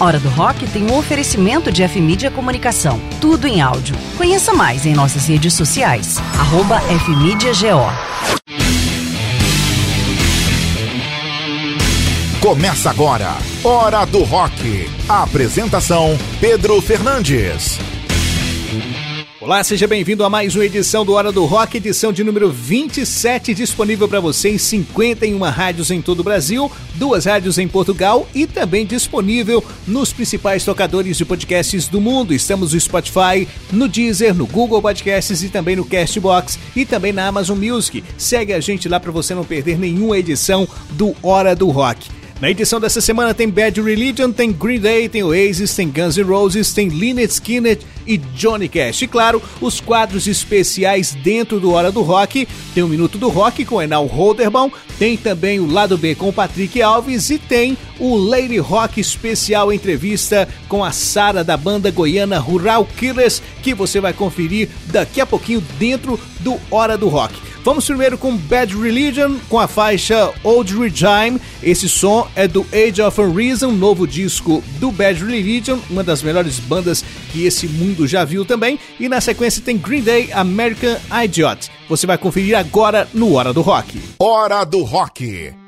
Hora do Rock tem um oferecimento de F-Mídia Comunicação. Tudo em áudio. Conheça mais em nossas redes sociais. Arroba FMídiaGO. Começa agora, Hora do Rock. Apresentação: Pedro Fernandes. Olá, seja bem-vindo a mais uma edição do Hora do Rock, edição de número 27, disponível para você em 51 rádios em todo o Brasil, duas rádios em Portugal e também disponível nos principais tocadores de podcasts do mundo. Estamos no Spotify, no Deezer, no Google Podcasts e também no Castbox e também na Amazon Music. Segue a gente lá para você não perder nenhuma edição do Hora do Rock. Na edição dessa semana tem Bad Religion, tem Green Day, tem Oasis, tem Guns N' Roses, tem Lynyrd Skynyrd e Johnny Cash. E claro, os quadros especiais dentro do Hora do Rock. Tem o Minuto do Rock com Enal Holderbaum, tem também o Lado B com Patrick Alves e tem o Lady Rock especial entrevista com a Sara da banda goiana Rural Killers, que você vai conferir daqui a pouquinho dentro do Hora do Rock. Vamos primeiro com Bad Religion, com a faixa Old Regime. Esse som é do Age of Unreason, novo disco do Bad Religion, uma das melhores bandas que esse mundo já viu também. E na sequência tem Green Day, American Idiot. Você vai conferir agora no Hora do Rock. Hora do Rock.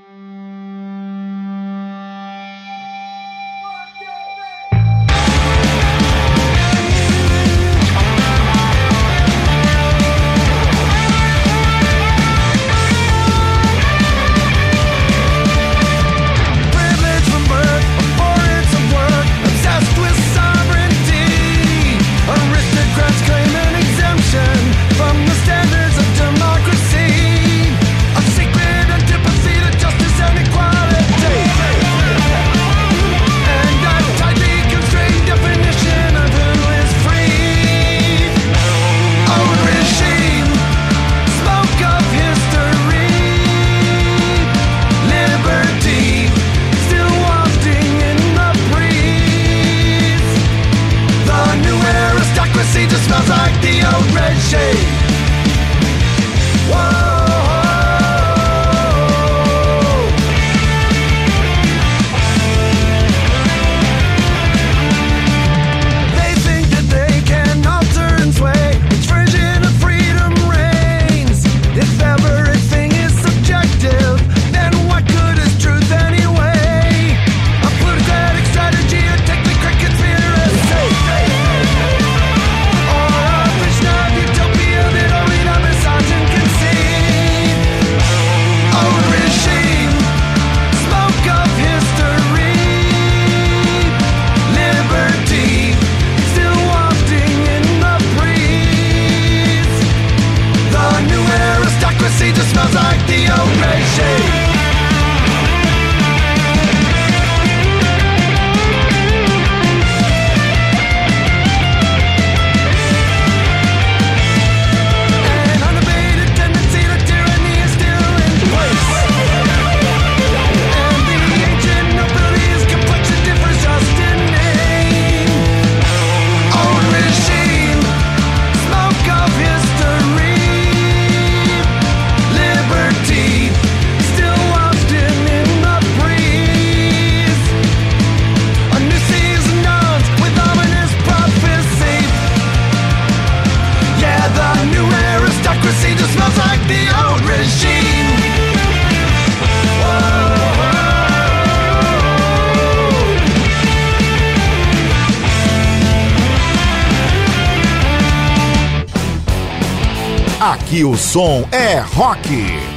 Aqui o som é rock.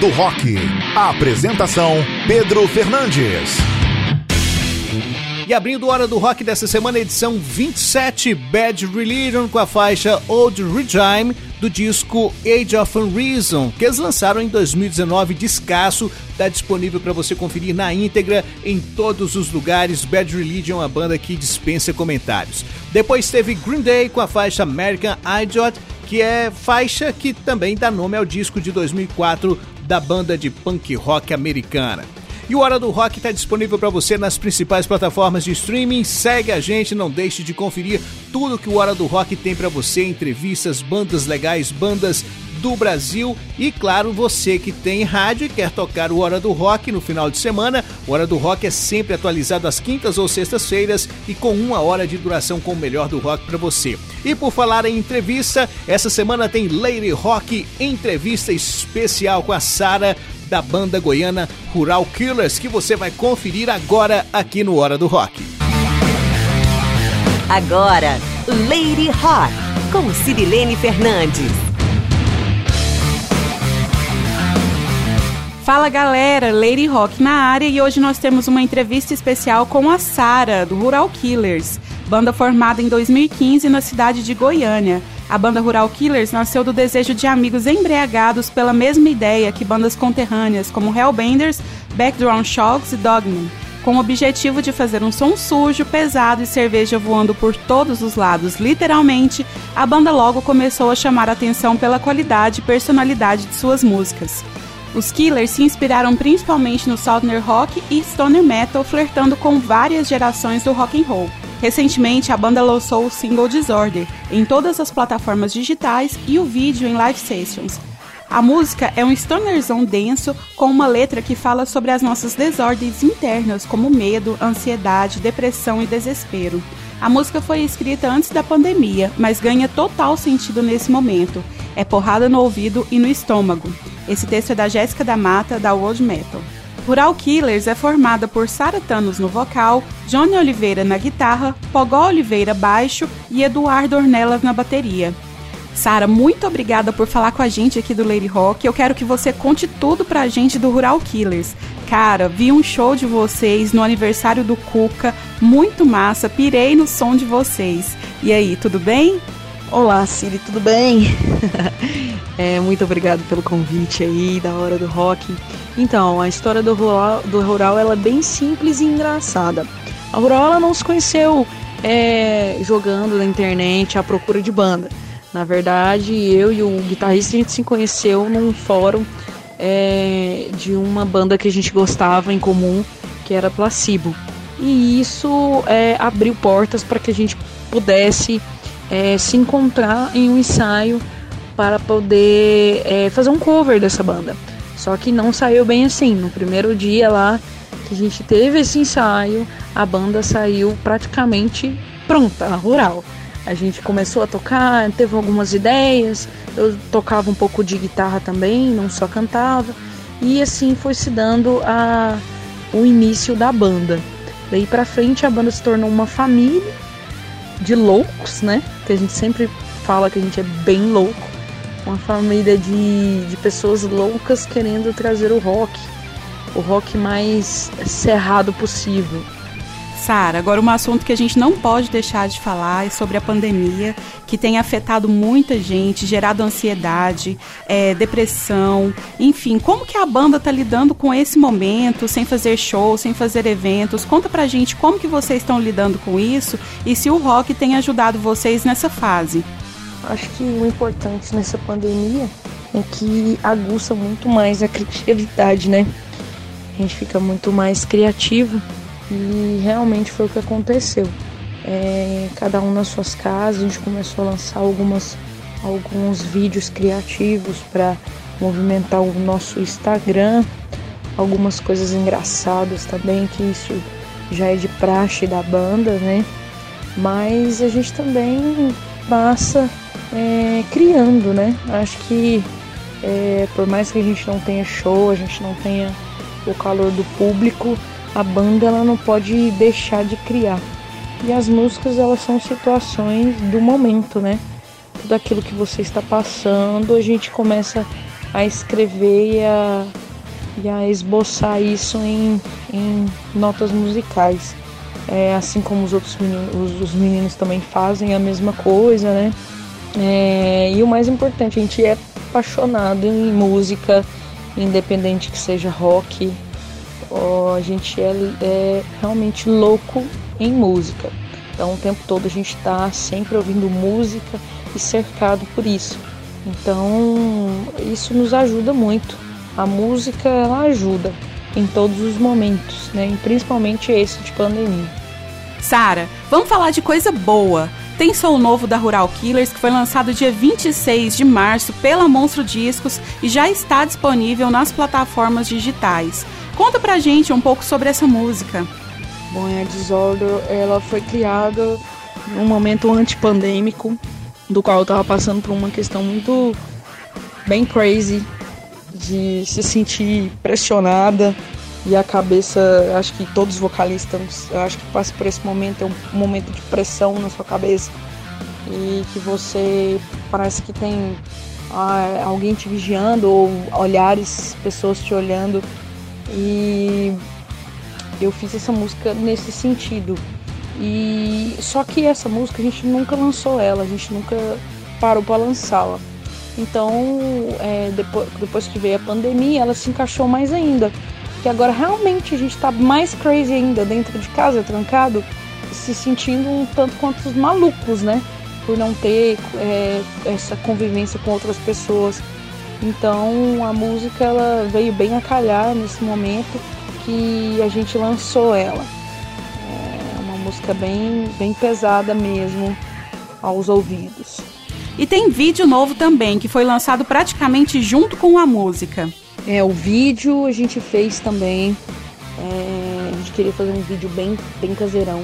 Do Rock. Apresentação: Pedro Fernandes. E abrindo Hora do Rock dessa semana, edição 27, Bad Religion com a faixa Old Regime do disco Age of Unreason, que eles lançaram em 2019, descasso, está disponível para você conferir na íntegra em todos os lugares. Bad Religion uma banda que dispensa comentários. Depois teve Green Day com a faixa American Idiot, que é faixa que também dá nome ao disco de 2004 da banda de punk rock americana. E o Hora do Rock está disponível para você nas principais plataformas de streaming. Segue a gente, não deixe de conferir tudo que o Hora do Rock tem para você: entrevistas, bandas legais, bandas do Brasil e, claro, você que tem rádio e quer tocar o Hora do Rock no final de semana. O Hora do Rock é sempre atualizado às quintas ou sextas-feiras e com uma hora de duração com o melhor do rock para você. E por falar em entrevista, essa semana tem Lady Rock entrevista especial com a Sara da banda goiana Rural Killers, que você vai conferir agora aqui no Hora do Rock. Agora, Lady Rock, com Cirilene Fernandes. Fala galera, Lady Rock na área e hoje nós temos uma entrevista especial com a Sara, do Rural Killers, banda formada em 2015 na cidade de Goiânia. A banda Rural Killers nasceu do desejo de amigos embriagados pela mesma ideia que bandas conterrâneas como Hellbenders, Background Shocks e Dogman, com o objetivo de fazer um som sujo, pesado e cerveja voando por todos os lados, literalmente, a banda logo começou a chamar a atenção pela qualidade e personalidade de suas músicas. Os Killers se inspiraram principalmente no Southern Rock e Stoner Metal, flertando com várias gerações do rock and roll. Recentemente, a banda lançou o single Disorder em todas as plataformas digitais e o vídeo em live sessions. A música é um stonerzão denso com uma letra que fala sobre as nossas desordens internas, como medo, ansiedade, depressão e desespero. A música foi escrita antes da pandemia, mas ganha total sentido nesse momento. É porrada no ouvido e no estômago. Esse texto é da Jéssica da Mata, da World Metal. Rural Killers é formada por Sara Thanos no vocal, Johnny Oliveira na guitarra, Pogó Oliveira baixo e Eduardo Ornelas na bateria. Sara, muito obrigada por falar com a gente aqui do Lady Rock. Eu quero que você conte tudo pra gente do Rural Killers. Cara, vi um show de vocês no aniversário do Cuca, muito massa, pirei no som de vocês. E aí, tudo bem? Olá, Siri, tudo bem? é, muito obrigado pelo convite aí da hora do rock. Então, a história do rural, do rural ela é bem simples e engraçada. A rural ela não se conheceu é, jogando na internet à procura de banda. Na verdade, eu e o guitarrista a gente se conheceu num fórum é, de uma banda que a gente gostava em comum, que era Placebo. E isso é, abriu portas para que a gente pudesse é, se encontrar em um ensaio para poder é, fazer um cover dessa banda. Só que não saiu bem assim. No primeiro dia lá que a gente teve esse ensaio, a banda saiu praticamente pronta, rural. A gente começou a tocar, teve algumas ideias, eu tocava um pouco de guitarra também, não só cantava. E assim foi se dando a, o início da banda. Daí pra frente a banda se tornou uma família de loucos, né? Que a gente sempre fala que a gente é bem louco. Uma família de, de pessoas loucas querendo trazer o rock, o rock mais cerrado possível. Sara, agora um assunto que a gente não pode deixar de falar é sobre a pandemia, que tem afetado muita gente, gerado ansiedade, é, depressão, enfim, como que a banda tá lidando com esse momento, sem fazer show, sem fazer eventos? Conta pra gente como que vocês estão lidando com isso e se o rock tem ajudado vocês nessa fase. Acho que o importante nessa pandemia é que aguça muito mais a criatividade, né? A gente fica muito mais criativo e realmente foi o que aconteceu. É, cada um nas suas casas, a gente começou a lançar algumas alguns vídeos criativos para movimentar o nosso Instagram, algumas coisas engraçadas também, que isso já é de praxe da banda, né? Mas a gente também passa é, criando, né? Acho que é, por mais que a gente não tenha show, a gente não tenha o calor do público, a banda ela não pode deixar de criar. E as músicas elas são situações do momento, né? Tudo aquilo que você está passando, a gente começa a escrever e a, e a esboçar isso em, em notas musicais. É, assim como os outros meninos, os, os meninos também fazem a mesma coisa, né? É, e o mais importante, a gente é apaixonado em música, independente que seja rock, a gente é, é, realmente louco em música. Então o tempo todo a gente está sempre ouvindo música e cercado por isso. Então isso nos ajuda muito. A música ela ajuda em todos os momentos, né? E principalmente esse de pandemia. Sara, vamos falar de coisa boa. Tem som novo da Rural Killers que foi lançado dia 26 de março pela Monstro Discos e já está disponível nas plataformas digitais. Conta pra gente um pouco sobre essa música. Bom, a Disorder, ela foi criada num momento antipandêmico, do qual eu tava passando por uma questão muito bem crazy de se sentir pressionada e a cabeça, acho que todos os vocalistas, acho que passa por esse momento, é um momento de pressão na sua cabeça e que você parece que tem ah, alguém te vigiando ou olhares, pessoas te olhando e eu fiz essa música nesse sentido. E só que essa música a gente nunca lançou ela, a gente nunca parou para lançá-la. Então, é, depois, depois que veio a pandemia, ela se encaixou mais ainda que agora realmente a gente tá mais crazy ainda dentro de casa, trancado, se sentindo um tanto quanto os malucos, né? Por não ter é, essa convivência com outras pessoas. Então a música ela veio bem a calhar nesse momento que a gente lançou ela. É uma música bem, bem pesada mesmo aos ouvidos. E tem vídeo novo também, que foi lançado praticamente junto com a música. É, o vídeo a gente fez também. É, a gente queria fazer um vídeo bem, bem caseirão,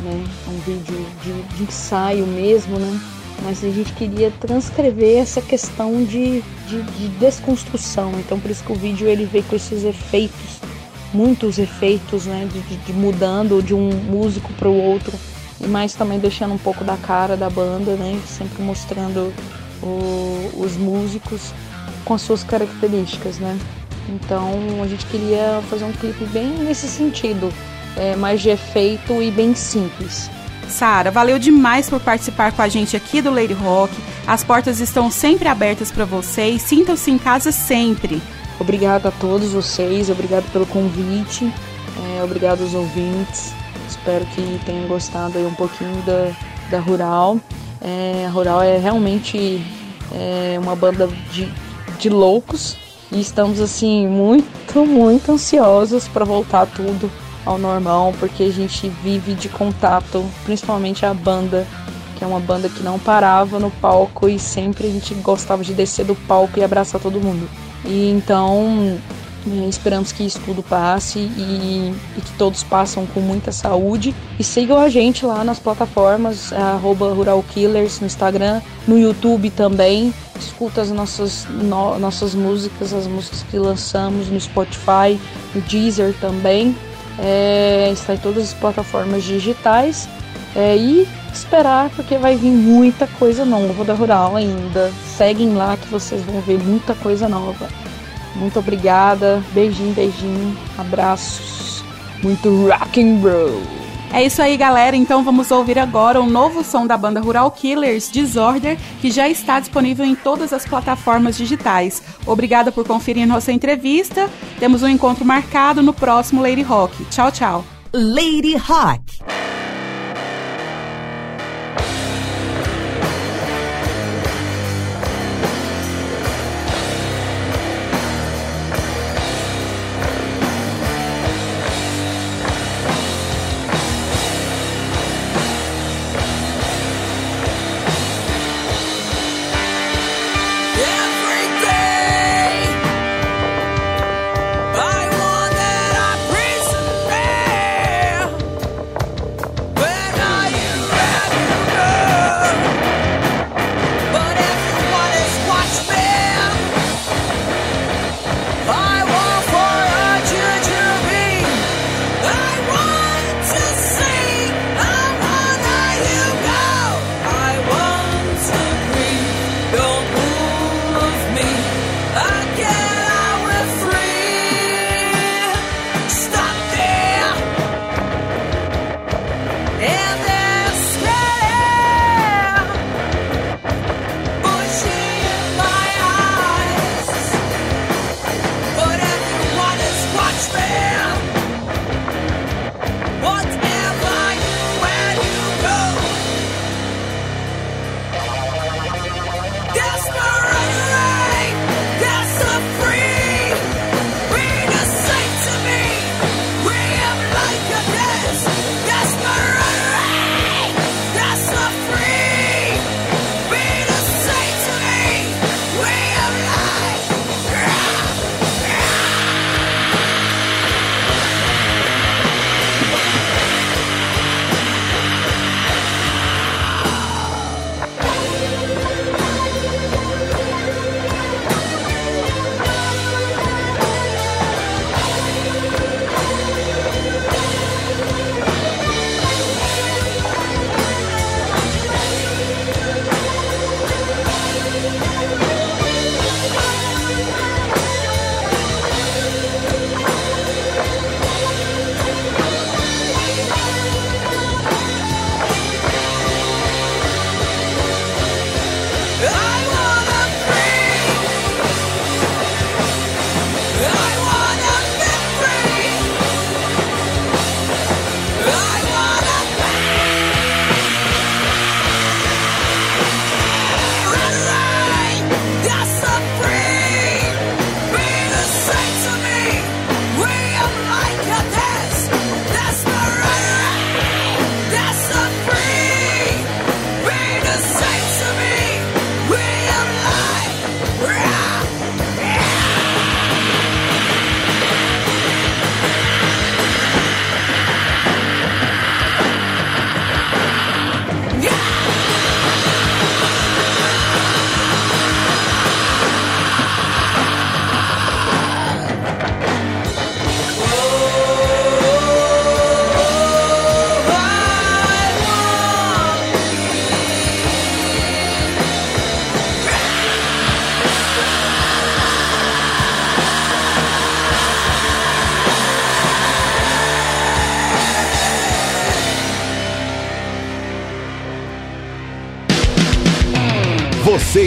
né? Um vídeo de, de ensaio mesmo, né? Mas a gente queria transcrever essa questão de, de, de, desconstrução. Então por isso que o vídeo ele veio com esses efeitos, muitos efeitos, né? De, de, de mudando de um músico para o outro. E mais também deixando um pouco da cara da banda, né? Sempre mostrando o, os músicos com as suas características, né? Então a gente queria fazer um clipe bem nesse sentido, é, mais de efeito e bem simples. Sara, valeu demais por participar com a gente aqui do Lady Rock. As portas estão sempre abertas para vocês. Sintam-se em casa sempre. Obrigada a todos vocês, obrigado pelo convite, é, obrigado aos ouvintes. Espero que tenham gostado um pouquinho da, da Rural. É, a Rural é realmente é, uma banda de de loucos e estamos assim muito, muito ansiosos para voltar tudo ao normal, porque a gente vive de contato, principalmente a banda, que é uma banda que não parava no palco e sempre a gente gostava de descer do palco e abraçar todo mundo. E então é, esperamos que isso tudo passe e, e, que todos passam com muita saúde. E sigam a gente lá nas plataformas, arroba Rural Killers no Instagram, no YouTube também. Escuta as nossas, no, nossas músicas, as músicas que lançamos no Spotify, no Deezer também. É, está em todas as plataformas digitais. É, e esperar, porque vai vir muita coisa nova da Rural ainda. Seguem lá que vocês vão ver muita coisa nova. Muito obrigada. Beijinho, beijinho. Abraços. Muito rock and roll. É isso aí, galera. Então vamos ouvir agora o novo som da banda Rural Killers, Disorder, que já está disponível em todas as plataformas digitais. Obrigada por conferir nossa entrevista. Temos um encontro marcado no próximo Lady Rock. Tchau, tchau. Lady Rock.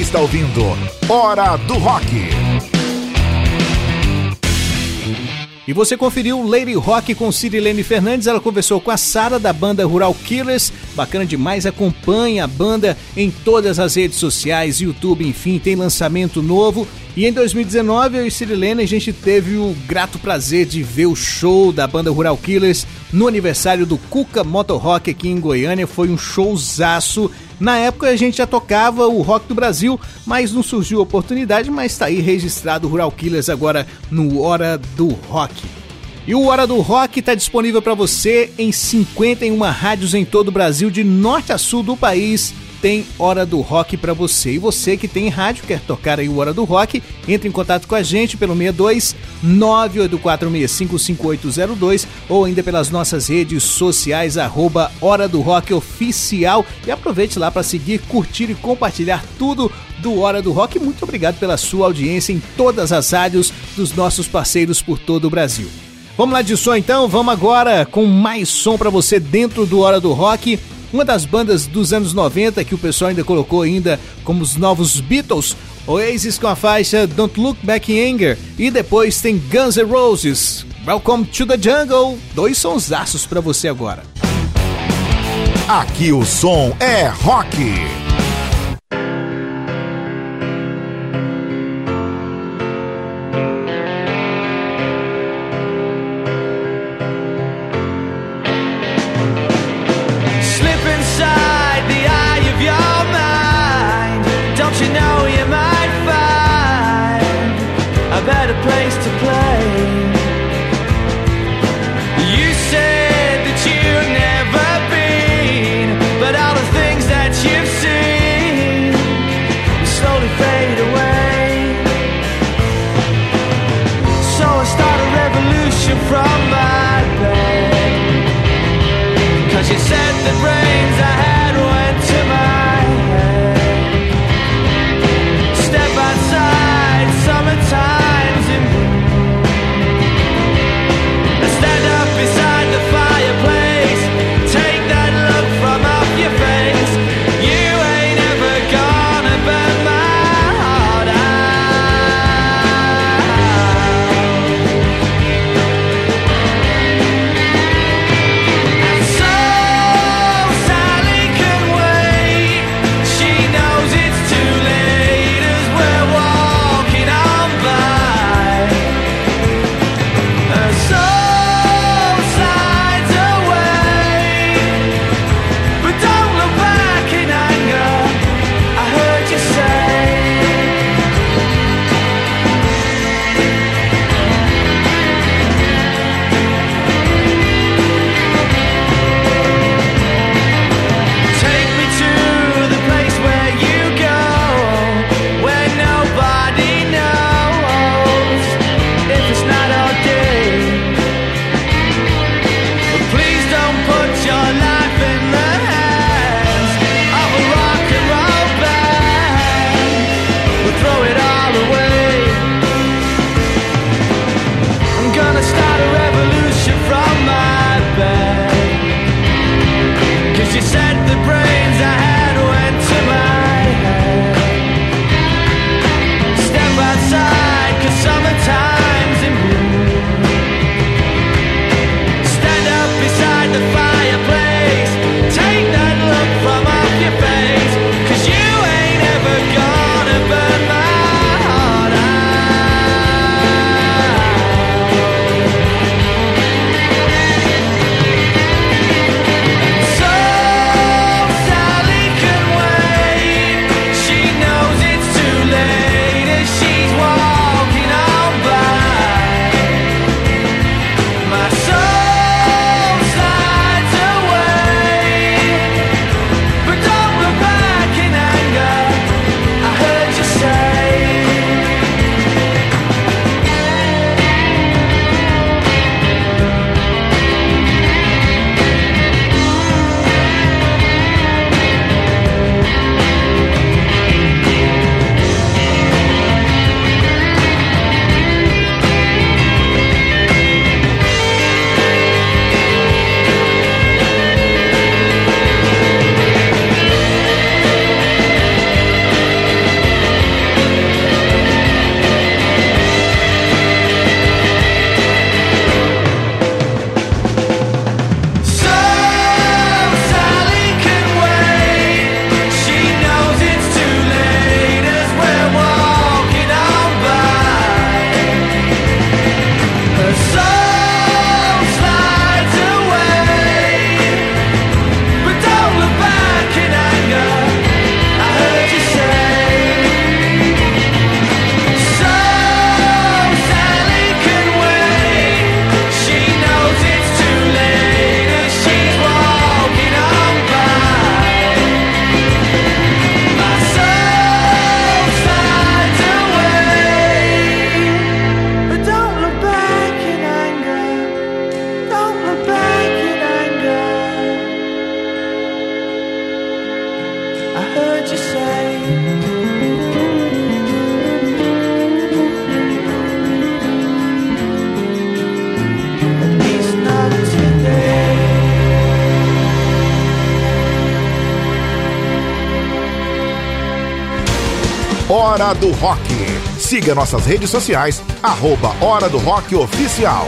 Está ouvindo Hora do Rock. E você conferiu Lady Rock com Cirilene Fernandes. Ela conversou com a Sara da banda Rural Killers. Bacana demais. Acompanhe a banda em todas as redes sociais, YouTube, enfim, tem lançamento novo. E em 2019, eu e Cirilene, a gente teve o grato prazer de ver o show da banda Rural Killers no aniversário do Cuca Motor Rock aqui em Goiânia. Foi um showzaço. Na época a gente já tocava o rock do Brasil, mas não surgiu oportunidade, mas está aí registrado o Rural Killers agora no Hora do Rock. E o Hora do Rock está disponível para você em 51 rádios em todo o Brasil, de norte a sul do país tem Hora do Rock para você. E você que tem rádio, quer tocar aí o Hora do Rock, entre em contato com a gente pelo 62 984655802 ou ainda pelas nossas redes sociais, arroba Hora do Rock Oficial. E aproveite lá para seguir, curtir e compartilhar tudo do Hora do Rock. Muito obrigado pela sua audiência em todas as rádios dos nossos parceiros por todo o Brasil. Vamos lá de som então, vamos agora com mais som para você dentro do Hora do Rock uma das bandas dos anos 90 que o pessoal ainda colocou ainda como os novos Beatles, Oasis com a faixa Don't Look Back in Anger e depois tem Guns N' Roses, Welcome to the Jungle, dois sonsaços para você agora. Aqui o som é rock. Hora do Rock. Siga nossas redes sociais, arroba Hora do Rock Oficial.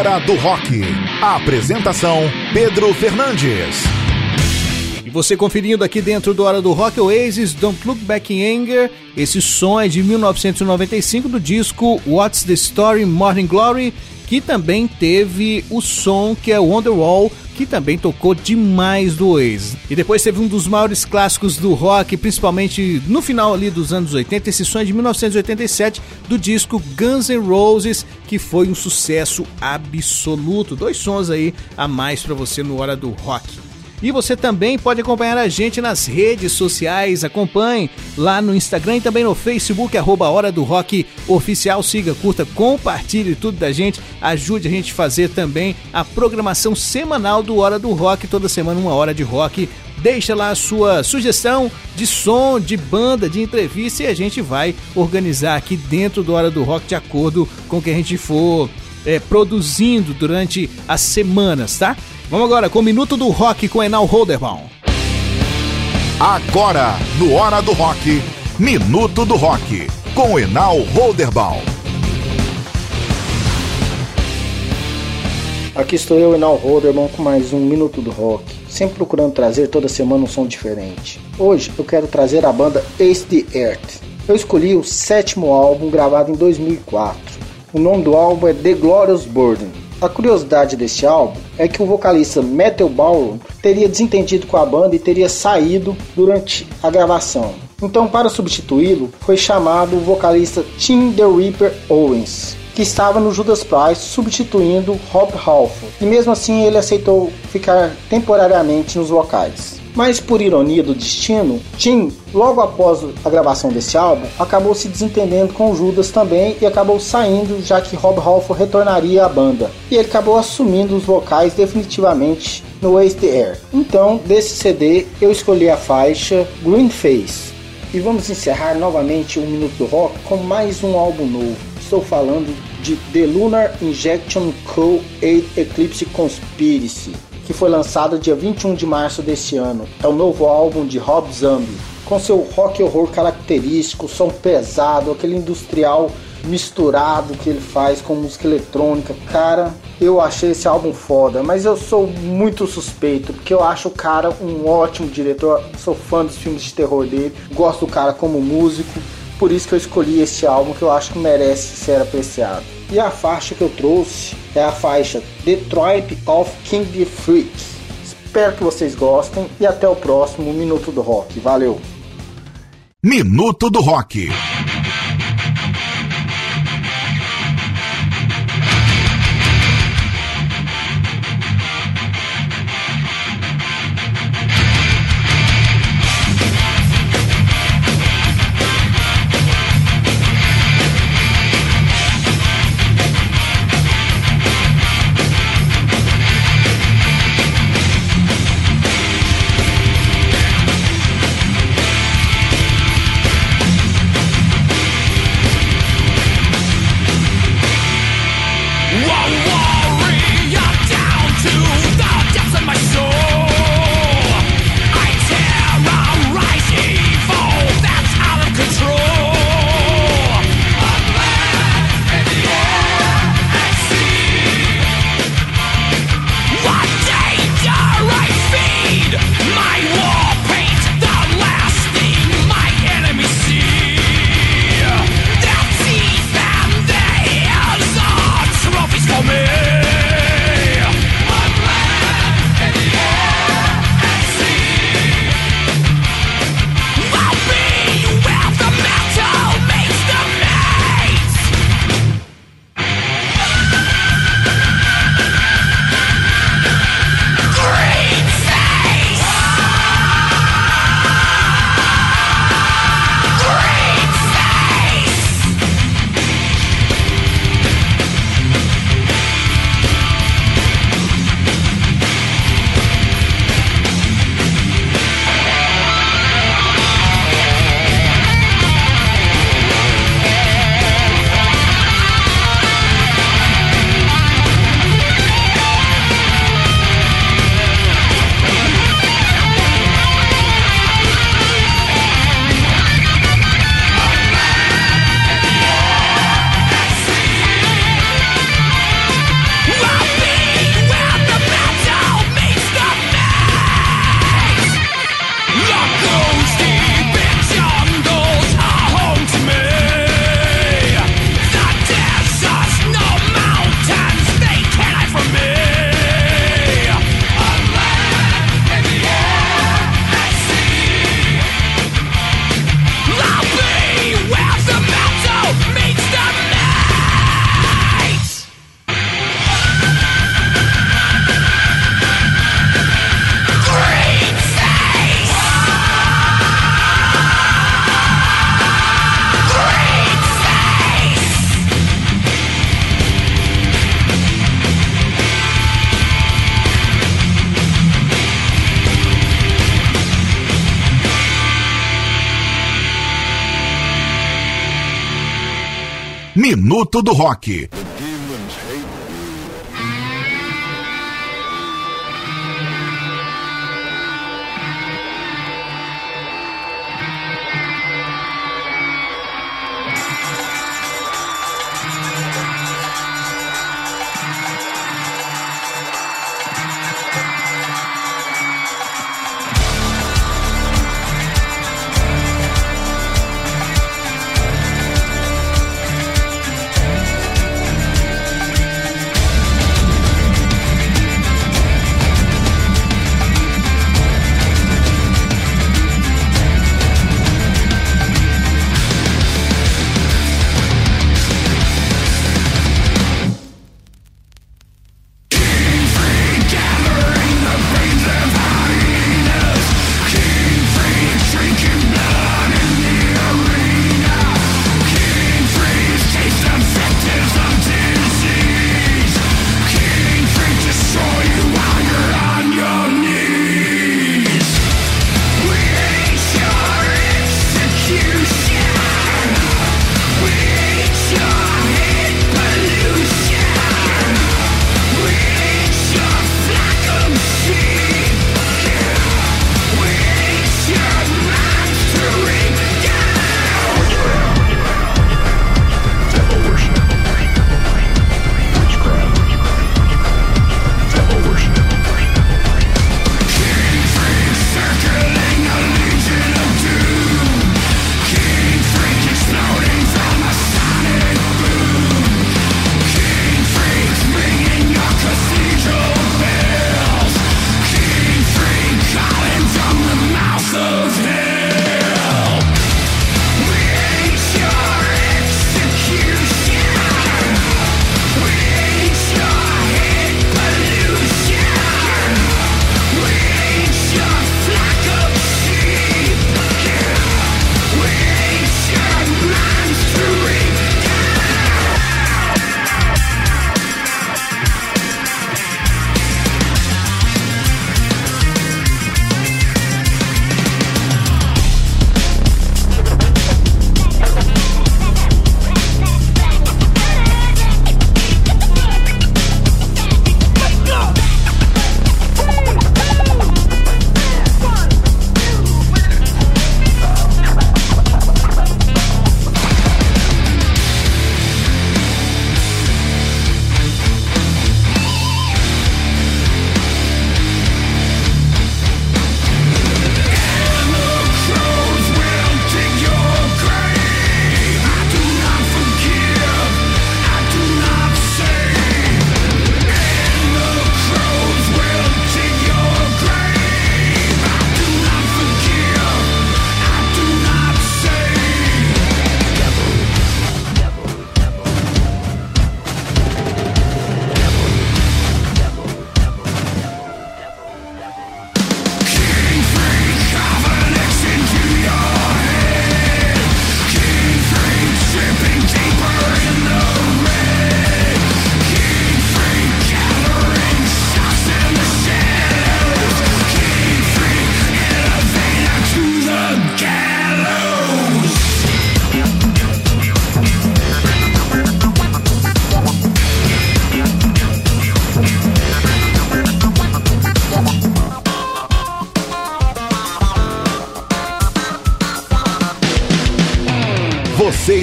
Hora do Rock. A apresentação: Pedro Fernandes. E você conferindo aqui dentro do Hora do Rock Oasis, Don't Look Back in Anger. Esse som é de 1995 do disco What's the Story Morning Glory, que também teve o som que é Wonderwall, que também tocou demais do Oasis. E depois teve um dos maiores clássicos do rock, principalmente no final ali dos anos 80, esse som é de 1987, do disco Guns N' Roses, que foi um sucesso absoluto. Dois sons aí a mais para você no Hora do Rock. E você também pode acompanhar a gente nas redes sociais. Acompanhe lá no Instagram e também no Facebook, arroba Hora do Rock Oficial. Siga, curta, compartilhe tudo da gente. Ajude a gente a fazer também a programação semanal do Hora do Rock. Toda semana uma hora de rock. Deixa lá a sua sugestão de som, de banda, de entrevista e a gente vai organizar aqui dentro do Hora do Rock de acordo com o que a gente for é, produzindo durante as semanas, tá? Vamos agora com o Minuto do Rock com Enal Holderbaum. Agora, no Hora do Rock, Minuto do Rock, com Enal Holderbaum. Aqui estou eu, Enal Holderman, com mais um Minuto do Rock, sempre procurando trazer toda semana um som diferente. Hoje eu quero trazer a banda Ace the Earth. Eu escolhi o sétimo álbum gravado em 2004. O nome do álbum é The Glorious Burden. A curiosidade desse álbum é que o vocalista Metal Ballroom teria desentendido com a banda e teria saído durante a gravação. Então, para substituí-lo, foi chamado o vocalista Tim The Reaper Owens, que estava no Judas Priest substituindo Rob Halford. E mesmo assim ele aceitou ficar temporariamente nos vocais. Mas por ironia do destino, Tim, logo após a gravação desse álbum, acabou se desentendendo com Judas também e acabou saindo, já que Rob Halford retornaria à banda. E ele acabou assumindo os vocais definitivamente no Waste Air. Então, desse CD, eu escolhi a faixa Green Face. E vamos encerrar novamente o Minuto do Rock com mais um álbum novo. Estou falando de The Lunar Injection Co. 8 Eclipse Conspiracy que foi lançado dia 21 de março desse ano. É o novo álbum de Rob Zombie, com seu rock horror característico, som pesado, aquele industrial misturado que ele faz com música eletrônica. Cara, eu achei esse álbum foda, mas eu sou muito suspeito, porque eu acho o cara um ótimo diretor, sou fã dos filmes de terror dele, gosto do cara como músico, por isso que eu escolhi esse álbum que eu acho que merece ser apreciado. E a faixa que eu trouxe é a faixa Tribe of King Freaks. Espero que vocês gostem e até o próximo Minuto do Rock. Valeu! Minuto do Rock. Minuto do Rock.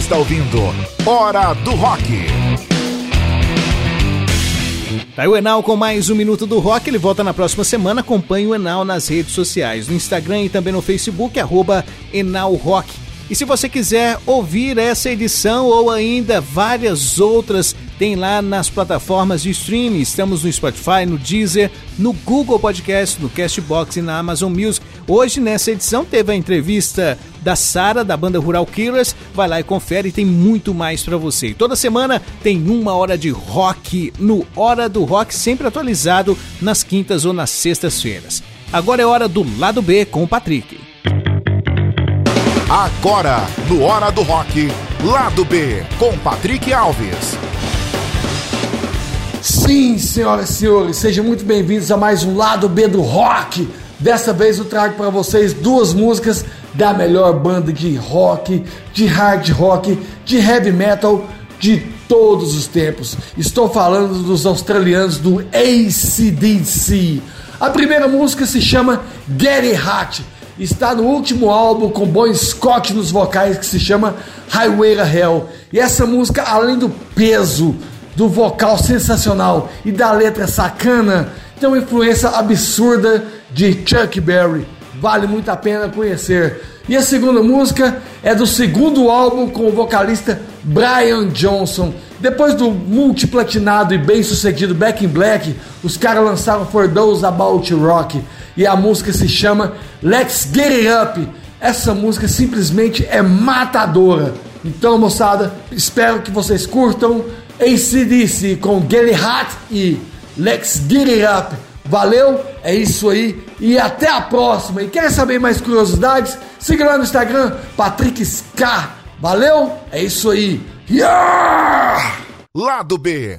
Está ouvindo Hora do Rock. Tá aí o Enal com mais um Minuto do Rock. Ele volta na próxima semana. Acompanhe o Enal nas redes sociais, no Instagram e também no Facebook, arroba Enal Rock. E se você quiser ouvir essa edição ou ainda várias outras, tem lá nas plataformas de streaming. Estamos no Spotify, no Deezer, no Google Podcast, no Castbox e na Amazon Music. Hoje, nessa edição, teve a entrevista da Sara, da banda Rural Killers. Vai lá e confere, tem muito mais para você. E toda semana tem uma hora de rock no Hora do Rock, sempre atualizado nas quintas ou nas sextas-feiras. Agora é hora do lado B com o Patrick. Agora, no Hora do Rock, Lado B, com Patrick Alves. Sim, senhoras e senhores, sejam muito bem-vindos a mais um Lado B do Rock. Dessa vez eu trago para vocês duas músicas da melhor banda de rock, de hard rock, de heavy metal de todos os tempos. Estou falando dos australianos do ACDC. A primeira música se chama Get It Hot. Está no último álbum com Bon Scott nos vocais que se chama Highway to Hell. E essa música, além do peso do vocal sensacional e da letra sacana, tem uma influência absurda de Chuck Berry. Vale muito a pena conhecer. E a segunda música é do segundo álbum com o vocalista Brian Johnson. Depois do multiplatinado e bem sucedido Back in Black, os caras lançaram For Those About Rock e a música se chama Let's Get It Up. Essa música simplesmente é matadora. Então, moçada, espero que vocês curtam ACDC com Get It Hot e Let's Get It Up. Valeu, é isso aí e até a próxima. E quer saber mais curiosidades? Siga lá no Instagram, Patrick Ska. Valeu, é isso aí. Yeah! Lado B.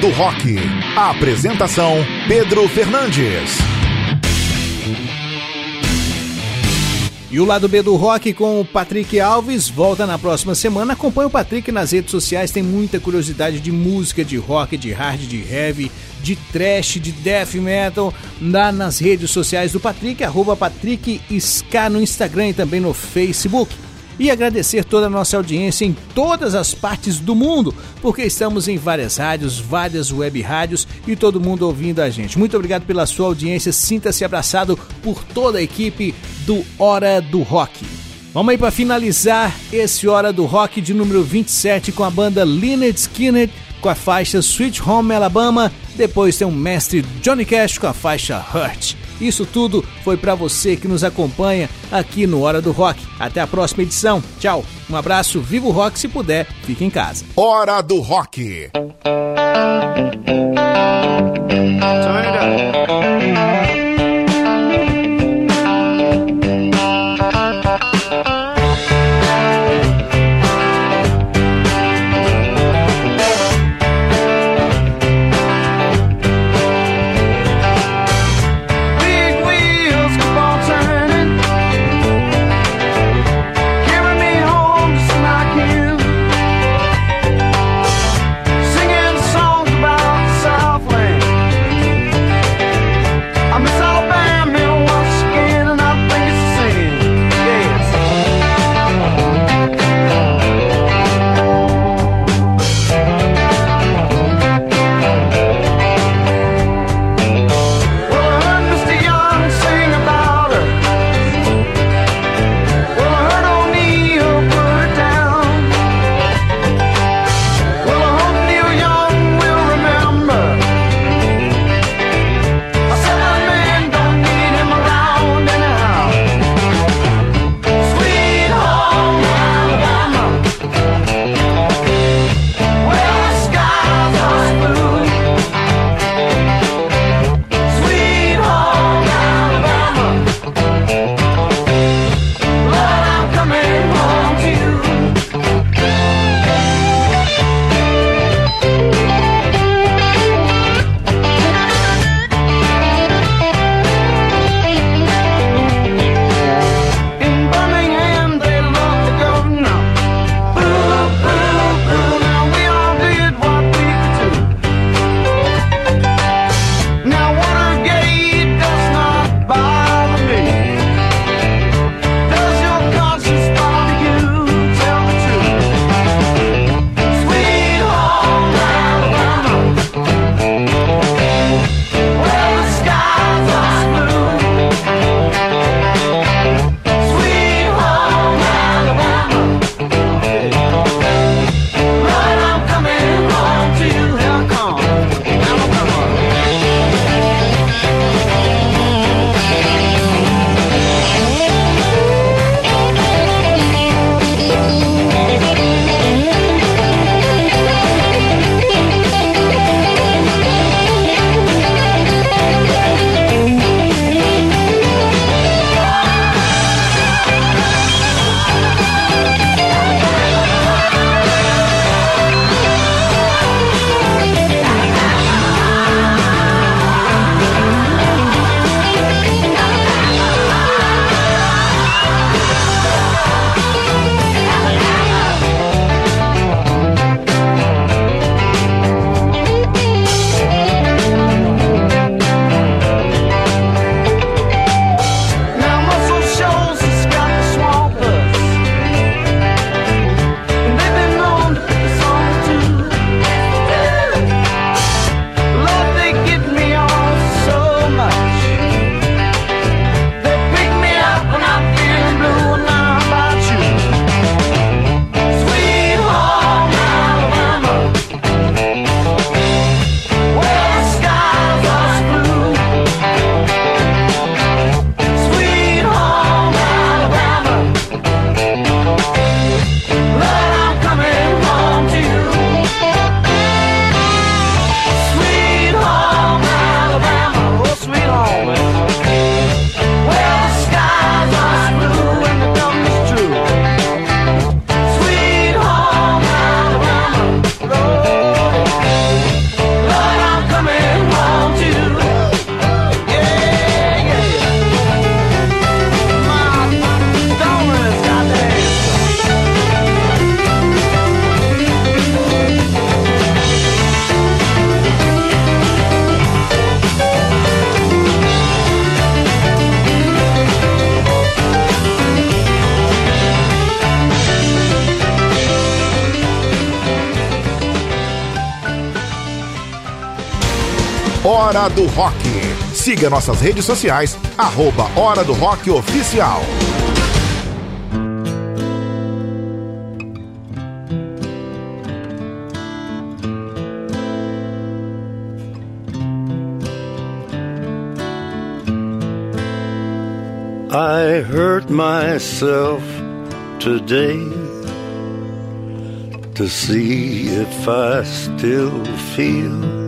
do Rock. Apresentação: Pedro Fernandes. E o lado B do rock com o Patrick Alves volta na próxima semana. Acompanhe o Patrick nas redes sociais, tem muita curiosidade de música, de rock, de hard, de heavy, de trash, de death metal. Lá nas redes sociais do Patrick, arroba Patrick Ska no Instagram e também no Facebook e agradecer toda a nossa audiência em todas as partes do mundo, porque estamos em várias rádios, várias web rádios e todo mundo ouvindo a gente. Muito obrigado pela sua audiência, sinta-se abraçado por toda a equipe do Hora do Rock. Vamos aí para finalizar esse Hora do Rock de número 27 com a banda Lynyrd Skynyrd com a faixa Sweet Home Alabama, depois tem o mestre Johnny Cash com a faixa Hurt. Isso tudo foi para você que nos acompanha aqui no Hora do Rock. Até a próxima edição. Tchau. Um abraço, viva o rock se puder, fique em casa. Hora do Rock. Hora do Rock. Siga nossas redes sociais, arroba Hora do Rock Oficial. I hurt myself today to see if I still feel.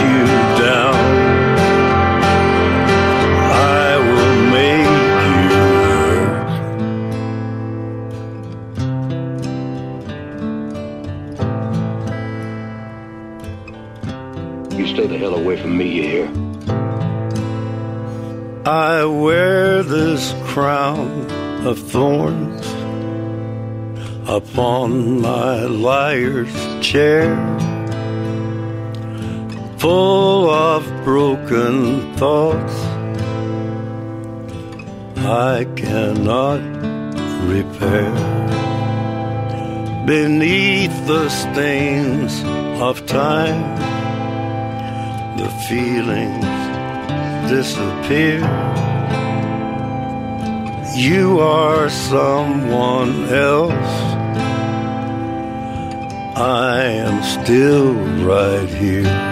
You down. I will make you hurt. You stay the hell away from me, you hear? I wear this crown of thorns upon my liar's chair, full of broken thoughts I cannot repair. Beneath the stains of time, the feelings disappear. You are someone else. I am still right here.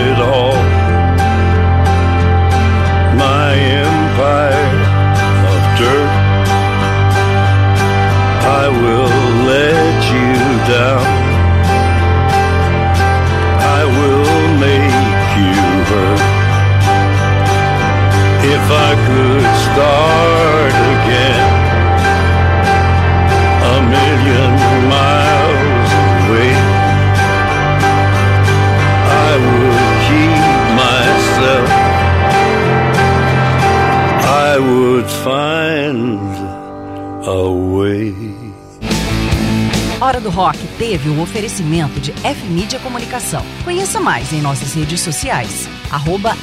will let you down. I will make you hurt. If I could start again a million miles away, I would keep myself. I would find a way. Hora do Rock teve o oferecimento de F Mídia Comunicação. Conheça mais em nossas redes sociais. Arroba.